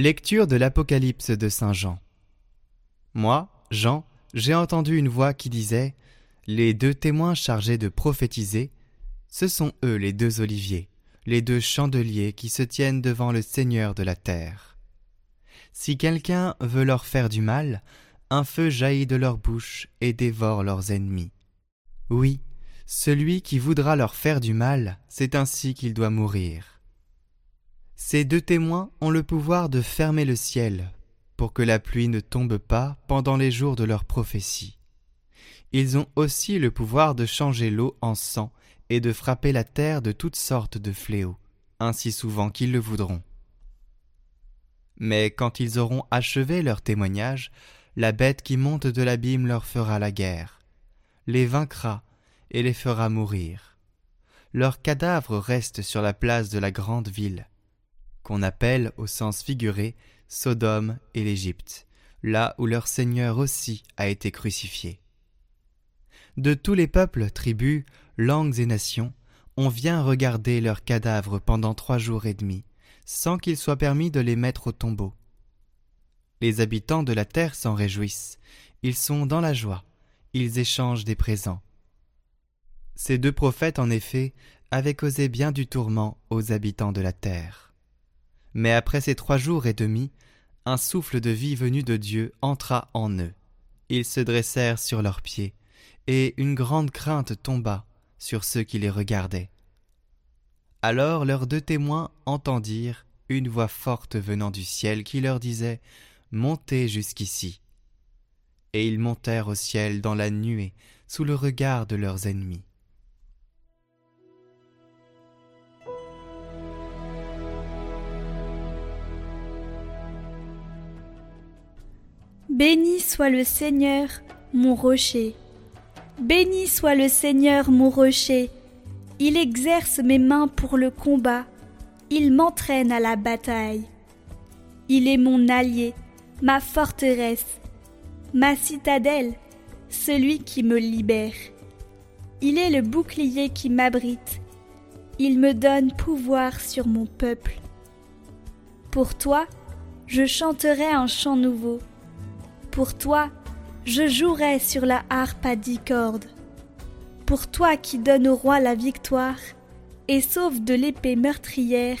Lecture de l'Apocalypse de Saint Jean. Moi, Jean, j'ai entendu une voix qui disait Les deux témoins chargés de prophétiser, ce sont eux les deux oliviers, les deux chandeliers qui se tiennent devant le Seigneur de la terre. Si quelqu'un veut leur faire du mal, un feu jaillit de leur bouche et dévore leurs ennemis. Oui, celui qui voudra leur faire du mal, c'est ainsi qu'il doit mourir. Ces deux témoins ont le pouvoir de fermer le ciel pour que la pluie ne tombe pas pendant les jours de leur prophétie. Ils ont aussi le pouvoir de changer l'eau en sang et de frapper la terre de toutes sortes de fléaux, ainsi souvent qu'ils le voudront. Mais quand ils auront achevé leur témoignage, la bête qui monte de l'abîme leur fera la guerre, les vaincra et les fera mourir. Leurs cadavres restent sur la place de la grande ville, qu'on appelle au sens figuré Sodome et l'Égypte, là où leur Seigneur aussi a été crucifié. De tous les peuples, tribus, langues et nations, on vient regarder leurs cadavres pendant trois jours et demi, sans qu'il soit permis de les mettre au tombeau. Les habitants de la terre s'en réjouissent, ils sont dans la joie, ils échangent des présents. Ces deux prophètes, en effet, avaient causé bien du tourment aux habitants de la terre. Mais après ces trois jours et demi, un souffle de vie venu de Dieu entra en eux. Ils se dressèrent sur leurs pieds, et une grande crainte tomba sur ceux qui les regardaient. Alors leurs deux témoins entendirent une voix forte venant du ciel qui leur disait Montez jusqu'ici. Et ils montèrent au ciel dans la nuée, sous le regard de leurs ennemis. Béni soit le Seigneur, mon rocher. Béni soit le Seigneur, mon rocher. Il exerce mes mains pour le combat. Il m'entraîne à la bataille. Il est mon allié, ma forteresse, ma citadelle, celui qui me libère. Il est le bouclier qui m'abrite. Il me donne pouvoir sur mon peuple. Pour toi, je chanterai un chant nouveau. Pour toi, je jouerai sur la harpe à dix cordes. Pour toi qui donnes au roi la victoire et sauve de l'épée meurtrière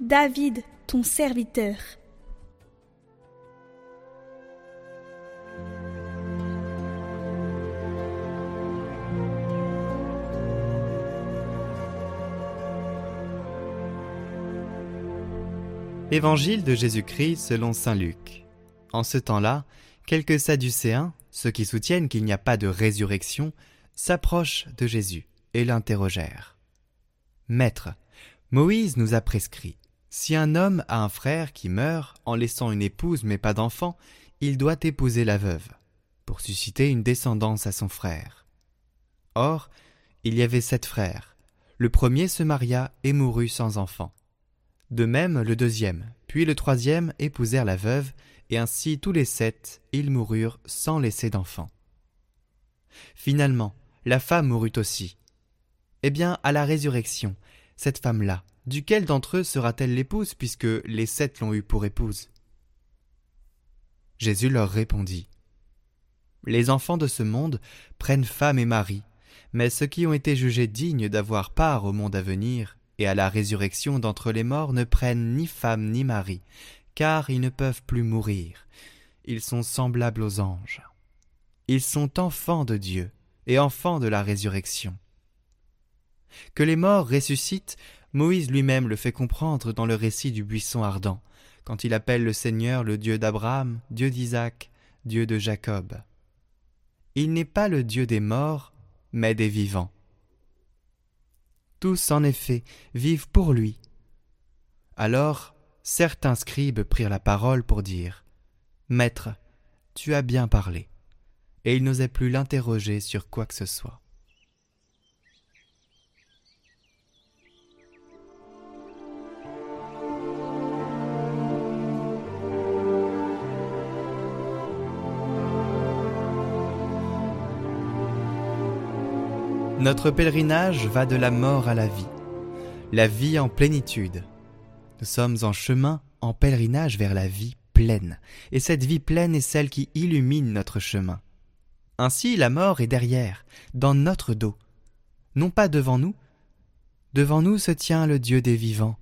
David, ton serviteur. Évangile de Jésus-Christ selon Saint Luc. En ce temps-là, Quelques Sadducéens, ceux qui soutiennent qu'il n'y a pas de résurrection, s'approchent de Jésus et l'interrogèrent. Maître, Moïse nous a prescrit, si un homme a un frère qui meurt en laissant une épouse mais pas d'enfant, il doit épouser la veuve, pour susciter une descendance à son frère. Or, il y avait sept frères. Le premier se maria et mourut sans enfant. De même le deuxième, puis le troisième épousèrent la veuve, et ainsi tous les sept, ils moururent sans laisser d'enfants. Finalement, la femme mourut aussi. Eh bien, à la résurrection, cette femme-là, duquel d'entre eux sera-t-elle l'épouse, puisque les sept l'ont eue pour épouse? Jésus leur répondit. Les enfants de ce monde prennent femme et mari, mais ceux qui ont été jugés dignes d'avoir part au monde à venir et à la résurrection d'entre les morts ne prennent ni femme ni mari, car ils ne peuvent plus mourir. Ils sont semblables aux anges. Ils sont enfants de Dieu et enfants de la résurrection. Que les morts ressuscitent, Moïse lui-même le fait comprendre dans le récit du buisson ardent, quand il appelle le Seigneur le Dieu d'Abraham, Dieu d'Isaac, Dieu de Jacob. Il n'est pas le Dieu des morts, mais des vivants. Tous, en effet, vivent pour lui. Alors, certains scribes prirent la parole pour dire Maître, tu as bien parlé. Et ils n'osaient plus l'interroger sur quoi que ce soit. Notre pèlerinage va de la mort à la vie, la vie en plénitude. Nous sommes en chemin en pèlerinage vers la vie pleine, et cette vie pleine est celle qui illumine notre chemin. Ainsi la mort est derrière, dans notre dos, non pas devant nous. Devant nous se tient le Dieu des vivants.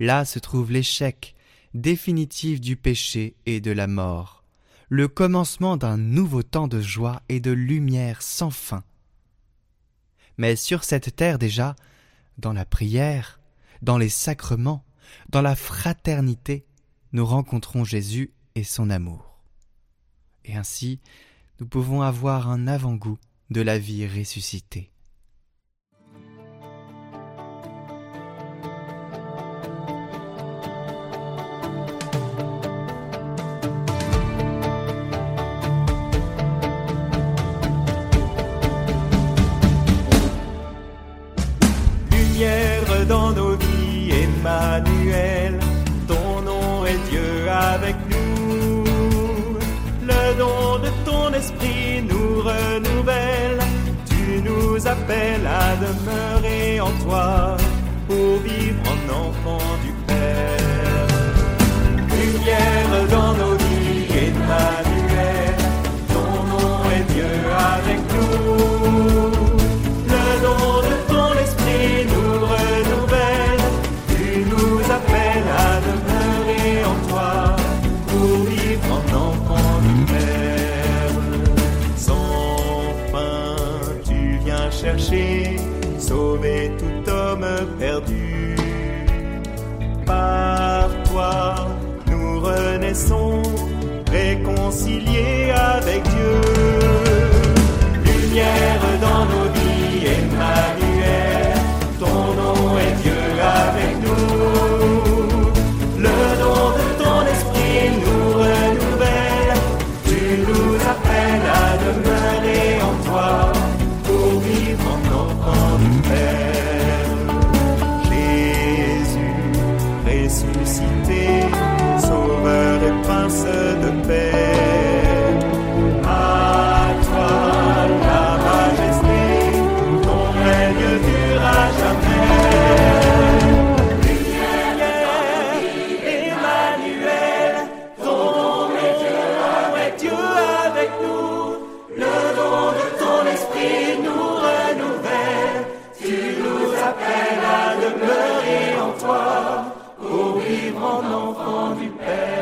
Là se trouve l'échec définitif du péché et de la mort, le commencement d'un nouveau temps de joie et de lumière sans fin. Mais sur cette terre déjà, dans la prière, dans les sacrements, dans la fraternité, nous rencontrons Jésus et son amour. Et ainsi, nous pouvons avoir un avant-goût de la vie ressuscitée. Dans nos vies, Emmanuel, ton nom est Dieu avec nous. Le don de ton esprit nous renouvelle, tu nous appelles à demeurer en toi pour vivre en enfant glory bear.